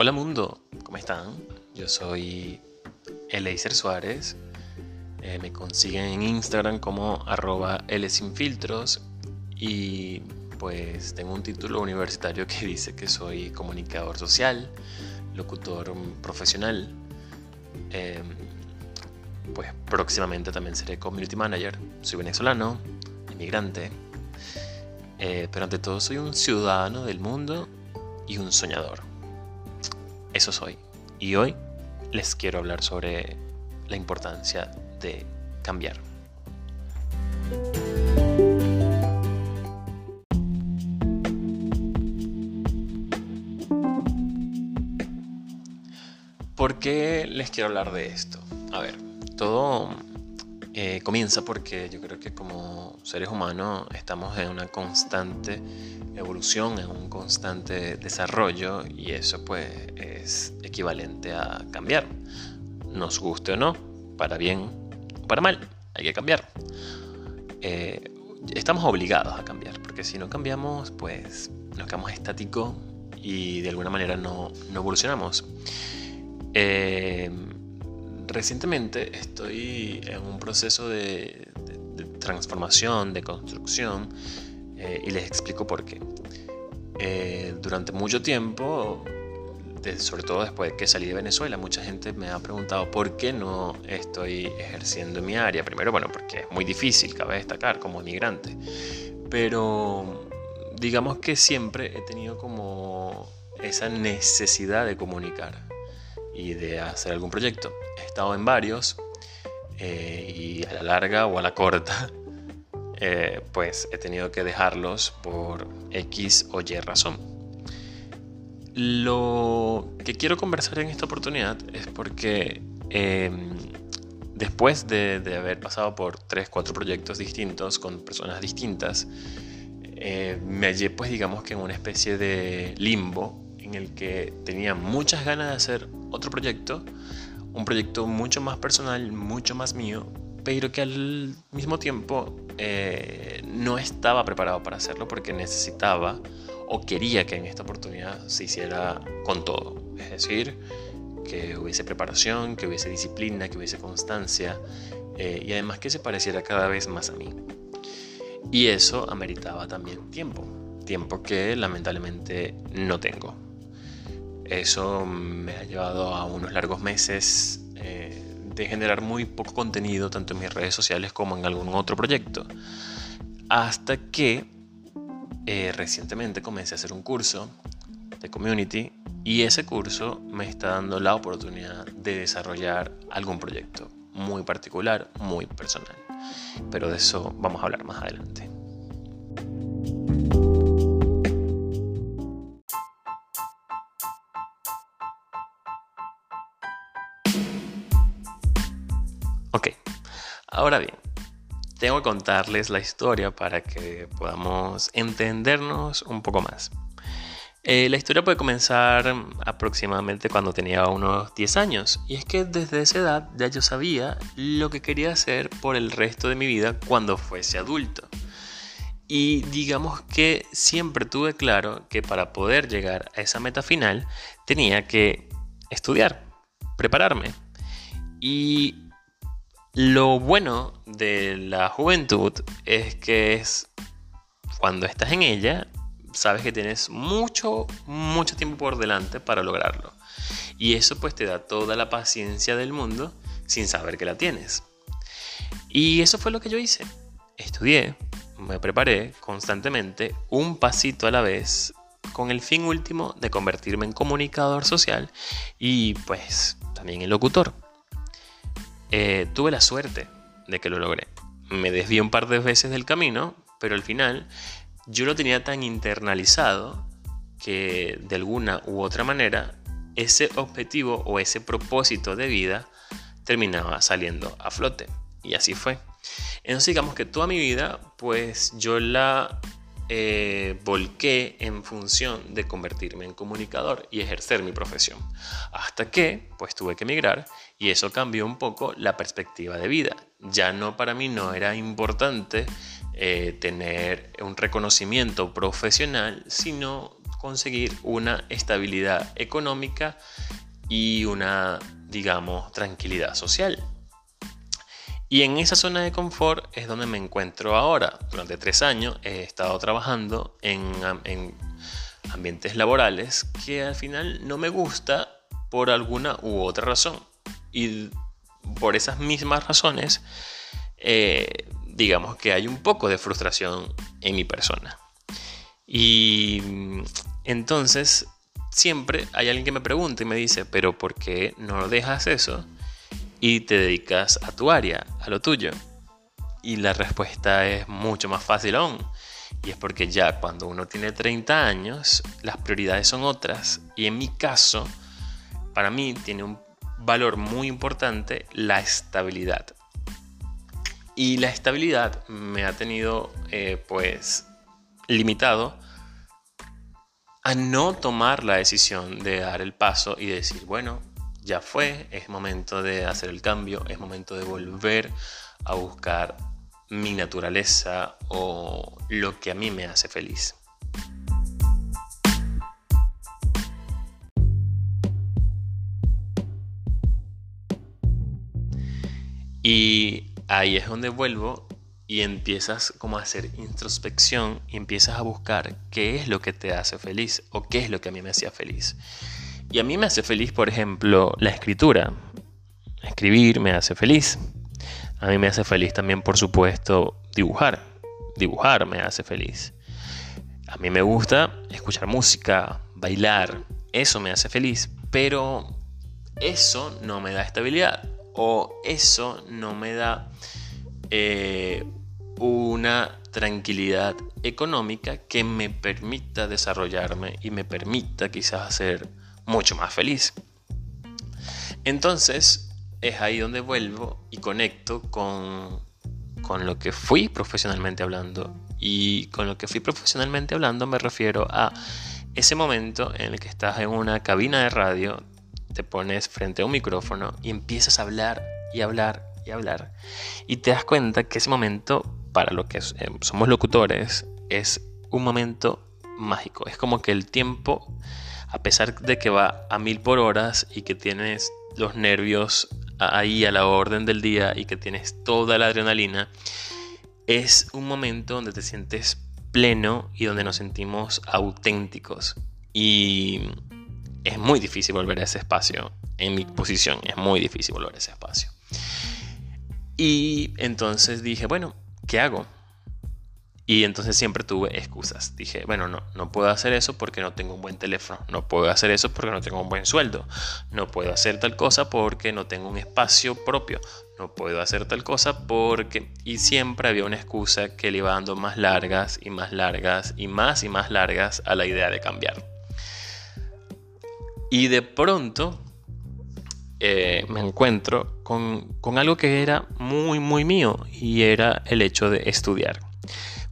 Hola mundo, ¿cómo están? Yo soy Eleiser Suárez. Eh, me consiguen en Instagram como arroba Lsinfiltros y pues tengo un título universitario que dice que soy comunicador social, locutor profesional. Em, pues próximamente también seré community manager. Soy venezolano, inmigrante, eh, pero ante todo soy un ciudadano del mundo y un soñador. Eso soy. Y hoy les quiero hablar sobre la importancia de cambiar. ¿Por qué les quiero hablar de esto? A ver, todo eh, comienza porque yo creo que como seres humanos estamos en una constante evolución, en un constante desarrollo y eso pues es equivalente a cambiar. Nos guste o no, para bien o para mal, hay que cambiar. Eh, estamos obligados a cambiar, porque si no cambiamos pues nos quedamos estáticos y de alguna manera no, evolucionamos. Eh, recientemente estoy en un proceso de, transformación, de construcción, eh, y les explico por qué. Eh, durante mucho tiempo, sobre todo después de que salí de Venezuela, mucha gente me ha preguntado por qué no estoy ejerciendo mi área. Primero, bueno, porque es muy difícil, cabe destacar, como inmigrante. Pero digamos que siempre he tenido como esa necesidad de comunicar y de hacer algún proyecto. He estado en varios eh, y a la larga o a la corta, eh, pues he tenido que dejarlos por X o Y razón. Lo que quiero conversar en esta oportunidad es porque em, después de, de, haber pasado por 3, 4 proyectos distintos con personas distintas, eh, me hallé pues digamos que en una especie de limbo en el que tenía muchas ganas de hacer otro proyecto, un proyecto mucho más personal, mucho más mío, pero que al mismo tiempo eh, no estaba preparado para hacerlo porque necesitaba o quería que en esta oportunidad se hiciera con todo. Es decir, que hubiese preparación, que hubiese disciplina, que hubiese constancia eh, y además que se pareciera cada vez más a mí. Y eso ameritaba también tiempo, tiempo que lamentablemente no tengo. Eso me ha llevado a unos largos meses eh, de generar muy poco contenido, tanto en mis redes sociales como en algún otro proyecto. Hasta que eh, recientemente comencé a hacer un curso de community y ese curso me está dando la oportunidad de desarrollar algún proyecto muy particular, muy personal. Pero de eso vamos a hablar más adelante. Ahora bien, tengo que contarles la historia para que podamos entendernos un poco más. Eh, la historia puede comenzar aproximadamente cuando tenía unos 10 años, y es que desde esa edad ya yo sabía lo que quería hacer por el resto de mi vida cuando fuese adulto. Y digamos que siempre tuve claro que para poder llegar a esa meta final tenía que estudiar, prepararme. Y lo bueno de la juventud es que es cuando estás en ella, sabes que tienes mucho, mucho tiempo por delante para lograrlo. Y eso pues te da toda la paciencia del mundo sin saber que la tienes. Y eso fue lo que yo hice. Estudié, me preparé constantemente, un pasito a la vez, con el fin último de convertirme en comunicador social y pues también en locutor. Eh, tuve la suerte de que lo logré. Me desvié un par de veces del camino, pero al final yo lo tenía tan internalizado que de alguna u otra manera ese objetivo o ese propósito de vida terminaba saliendo a flote. Y así fue. Entonces digamos que toda mi vida pues yo la eh, volqué en función de convertirme en comunicador y ejercer mi profesión. Hasta que pues tuve que emigrar y eso cambió un poco la perspectiva de vida. Ya no para mí no era importante eh, tener un reconocimiento profesional, sino conseguir una estabilidad económica y una, digamos, tranquilidad social. Y en esa zona de confort es donde me encuentro ahora. Durante tres años he estado trabajando en, en ambientes laborales que al final no me gusta por alguna u otra razón. Y por esas mismas razones, eh, digamos que hay un poco de frustración en mi persona. Y entonces siempre hay alguien que me pregunta y me dice, pero ¿por qué no dejas eso y te dedicas a tu área, a lo tuyo? Y la respuesta es mucho más fácil aún. Y es porque ya cuando uno tiene 30 años, las prioridades son otras. Y en mi caso, para mí tiene un valor muy importante la estabilidad. Y la estabilidad me ha tenido eh, pues limitado a no tomar la decisión de dar el paso y decir, bueno, ya fue, es momento de hacer el cambio, es momento de volver a buscar mi naturaleza o lo que a mí me hace feliz. Y ahí es donde vuelvo y empiezas como a hacer introspección y empiezas a buscar qué es lo que te hace feliz o qué es lo que a mí me hacía feliz. Y a mí me hace feliz, por ejemplo, la escritura. Escribir me hace feliz. A mí me hace feliz también, por supuesto, dibujar. Dibujar me hace feliz. A mí me gusta escuchar música, bailar. Eso me hace feliz. Pero eso no me da estabilidad o eso no me da eh, una tranquilidad económica que me permita desarrollarme y me permita quizás ser mucho más feliz. Entonces es ahí donde vuelvo y conecto con, con lo que fui profesionalmente hablando. Y con lo que fui profesionalmente hablando me refiero a ese momento en el que estás en una cabina de radio te pones frente a un micrófono y empiezas a hablar y hablar y hablar. Y te das cuenta que ese momento, para lo que eh, somos locutores, es un momento mágico. Es como que el tiempo, a pesar de que va a mil por horas y que tienes los nervios ahí a la orden del día y que tienes toda la adrenalina, es un momento donde te sientes pleno y donde nos sentimos auténticos. Y es muy difícil volver a ese espacio. En mi posición es muy difícil volver a ese espacio. Y entonces dije, bueno, ¿qué hago? Y entonces siempre tuve excusas. Dije, bueno, no, no puedo hacer eso porque no tengo un buen teléfono. No puedo hacer eso porque no tengo un buen sueldo. No puedo hacer tal cosa porque no tengo un espacio propio. No puedo hacer tal cosa porque... Y siempre había una excusa que le iba dando más largas y más largas y más y más largas a la idea de cambiar. Y de pronto eh, me encuentro con, algo que era muy, muy mío y era el hecho de estudiar.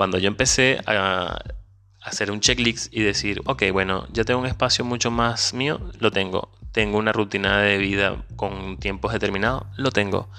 Cuando yo empecé a hacer un checklist y decir, ok, bueno, ya tengo un espacio mucho más mío, lo tengo. Tengo una rutina de vida con tiempos determinados, lo tengo.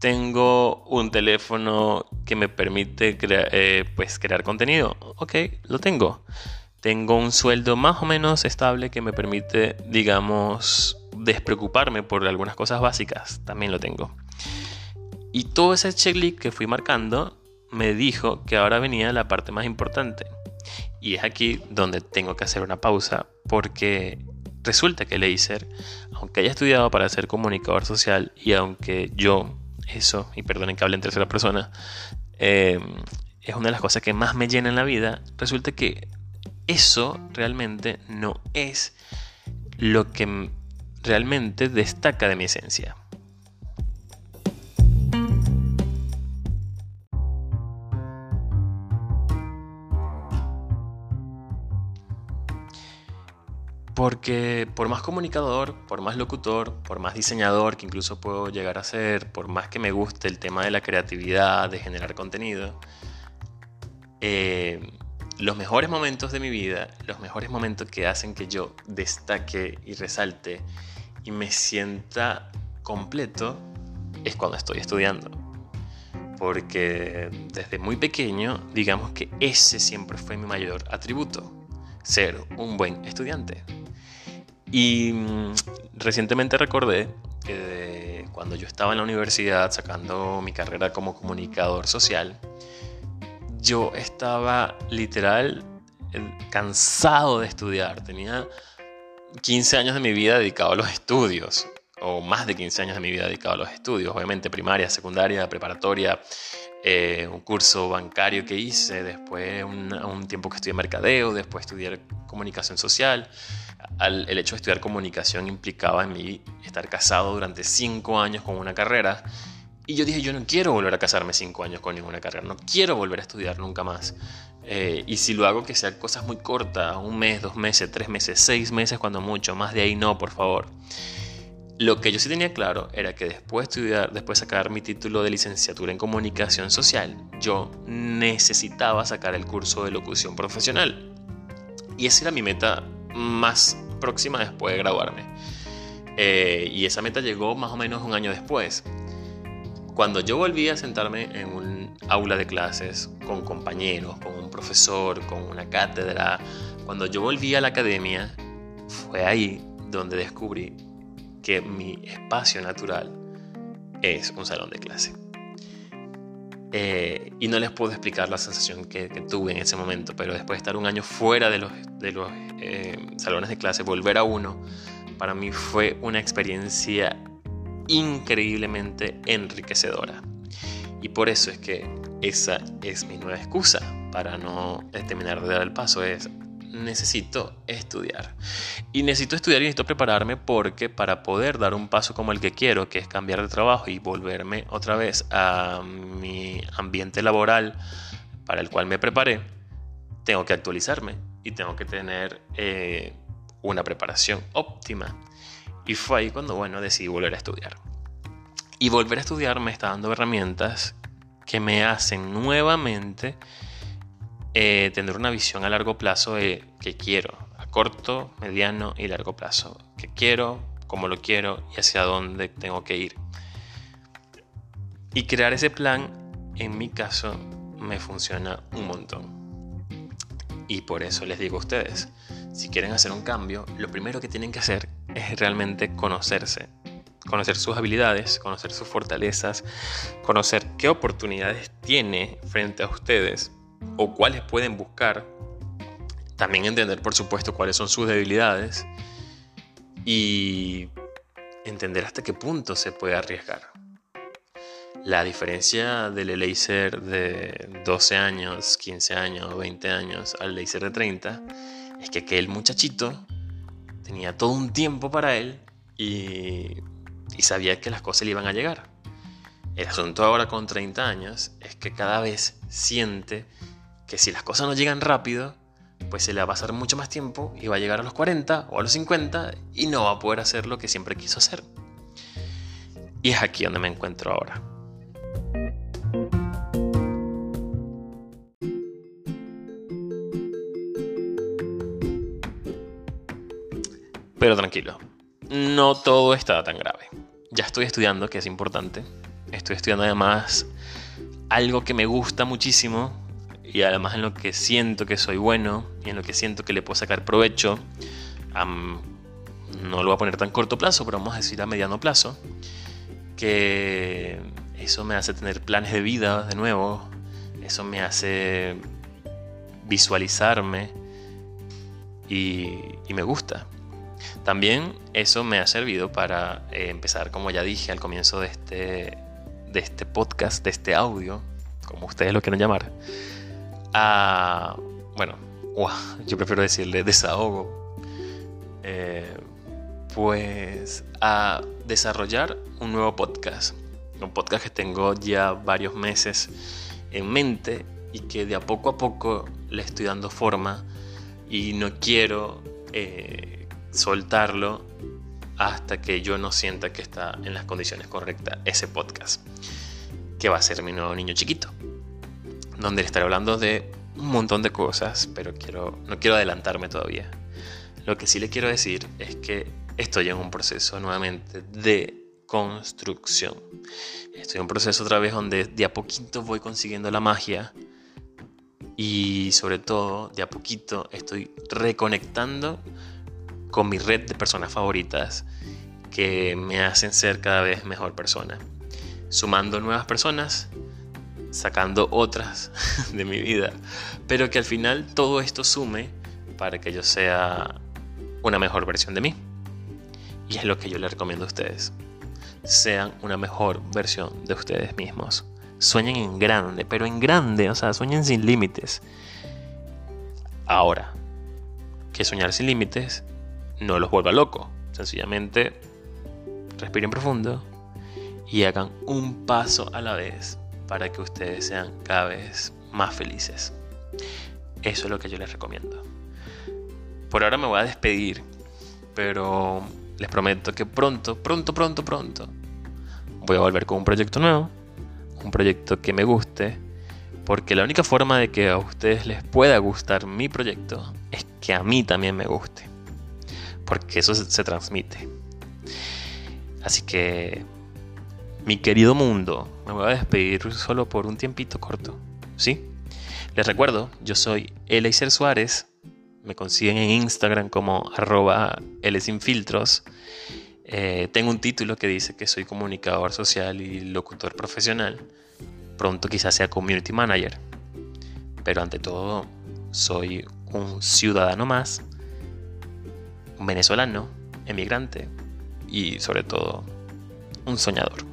Tengo un teléfono que me permite eh, pues crear contenido, ok, lo tengo tengo un sueldo más o menos estable que me permite, digamos, despreocuparme por algunas cosas básicas. También lo tengo. Y todo ese checklist que fui marcando me dijo que ahora venía la parte más importante. Y es aquí donde tengo que hacer una pausa porque resulta que Leiser, aunque haya estudiado para ser comunicador social y aunque yo, eso, y perdonen que hable en tercera persona, eh, es una de las cosas que más me llena en la vida, resulta que eso realmente no es lo que realmente destaca de mi esencia. Porque por más comunicador, por más locutor, por más diseñador que incluso puedo llegar a ser, por más que me guste el tema de la creatividad, de generar contenido, eh, los mejores momentos de mi vida, los mejores momentos que hacen que yo destaque y resalte y me sienta completo es cuando estoy estudiando. Porque desde muy pequeño, digamos que ese siempre fue mi mayor atributo. ser un buen estudiante. Y mm, recientemente recordé que cuando yo estaba en la universidad sacando mi carrera como comunicador social, yo estaba literal cansado de estudiar. Tenía 15 años de mi vida dedicado a los estudios, o más de 15 años de mi vida dedicado a los estudios, obviamente primaria, secundaria, preparatoria, eh, un curso bancario que hice, después un, tiempo que estudié mercadeo, después estudié comunicación social. el hecho de estudiar comunicación implicaba en mí estar casado durante 5 años con una carrera. Y yo dije, yo no quiero volver a casarme 5 años con ninguna carrera, no quiero volver a estudiar nunca más. Eh, y si lo hago que sean cosas muy cortas, un mes, dos meses, tres meses, seis meses cuando mucho, más de ahí no, por favor. Lo que yo sí tenía claro era que después de estudiar, después de sacar mi título de licenciatura en comunicación social, yo necesitaba sacar el curso de locución profesional. Y esa era mi meta más próxima después de graduarme. Eh, y esa meta llegó más o menos un año después. Cuando yo volví a sentarme en un aula de clases con compañeros, con un profesor, con una cátedra, cuando yo volví a la academia, fue ahí donde descubrí mi espacio natural es un salón de clase. Eh, y no les puedo explicar la sensación que, tuve en ese momento, pero después de estar un año fuera de los, de los eh, salones de clase, volver a uno, para mí fue una experiencia increíblemente enriquecedora. Y por eso es que esa es mi nueva excusa para no terminar de dar el paso, es necesito estudiar. Y necesito estudiar y necesito prepararme porque para poder dar un paso como el que quiero, que es cambiar de trabajo y volverme otra vez a mi ambiente laboral para el cual me preparé, tengo que actualizarme y tengo que tener eh, una preparación óptima. Y fue ahí cuando, bueno, decidí volver a estudiar. Y volver a estudiar me está dando herramientas que me hacen nuevamente eh, tener una visión a largo plazo de qué quiero, a corto, mediano y largo plazo. ¿Qué quiero, cómo lo quiero y hacia dónde tengo que ir? Y crear ese plan, en mi caso, me funciona un montón. Y por eso les digo a ustedes, si quieren hacer un cambio, lo primero que tienen que hacer es realmente conocerse, conocer sus habilidades, conocer sus fortalezas, conocer qué oportunidades tiene frente a ustedes o cuáles pueden buscar. También entender, por supuesto, cuáles son sus debilidades y entender hasta qué punto se puede arriesgar. La diferencia del laser de 12 años, 15 años, 20 años al laser de 30 es que aquel muchachito tenía todo un tiempo para él y, y sabía que las cosas le iban a llegar. El asunto ahora con 30 años es que cada vez siente que si las cosas no llegan rápido, pues se le va a pasar mucho más tiempo y va a llegar a los 40 o a los 50 y no va a poder hacer lo que siempre quiso hacer. Y es aquí donde me encuentro ahora. Pero tranquilo, no todo está tan grave. Ya estoy estudiando, que es importante. Estoy estudiando además algo que me gusta muchísimo, y además en lo que siento que soy bueno y en lo que siento que le puedo sacar provecho, no lo voy a poner tan corto plazo, pero vamos a decir a mediano plazo, que eso me hace tener planes de vida de nuevo, eso me hace visualizarme y, me gusta. También eso me ha servido para eh, empezar, como ya dije al comienzo de este, de este podcast, de este audio, como ustedes lo quieren llamar, a, bueno, yo prefiero decirle desahogo, eh, pues a desarrollar un nuevo podcast. Un podcast que tengo ya varios meses en mente y que de a poco a poco le estoy dando forma y no quiero eh, soltarlo hasta que yo no sienta que está en las condiciones correctas ese podcast, que va a ser mi nuevo niño chiquito donde estaré hablando de un montón de cosas, pero quiero, no quiero adelantarme todavía. Lo que sí le quiero decir es que estoy en un proceso nuevamente de construcción. Estoy en un proceso otra vez donde de a poquito voy consiguiendo la magia y sobre todo de a poquito estoy reconectando con mi red de personas favoritas que me hacen ser cada vez mejor persona. Sumando nuevas personas, sacando otras de mi vida, pero que al final todo esto sume para que yo sea una mejor versión de mí. Y es lo que yo les recomiendo a ustedes. Sean una mejor versión de ustedes mismos. Sueñen en grande, pero en grande, o sea, sueñen sin límites. Ahora, que soñar sin límites no los vuelva loco. Sencillamente respiren profundo y hagan un paso a la vez para que ustedes sean cada vez más felices. Eso es lo que yo les recomiendo. Por ahora me voy a despedir, pero les prometo que pronto, pronto, pronto, pronto voy a volver con un proyecto nuevo, un proyecto que me guste, porque la única forma de que a ustedes les pueda gustar mi proyecto es que a mí también me guste, porque eso se, transmite. Así que, mi querido mundo, me voy a despedir solo por un tiempito corto, ¿sí? Les recuerdo, yo soy Eleiser Suárez, me consiguen en Instagram como arroba Lsinfiltros. Eh, tengo un título que dice que soy comunicador social y locutor profesional. Pronto quizás sea community manager. Pero ante todo, soy un ciudadano más, un venezolano, emigrante y sobre todo un soñador.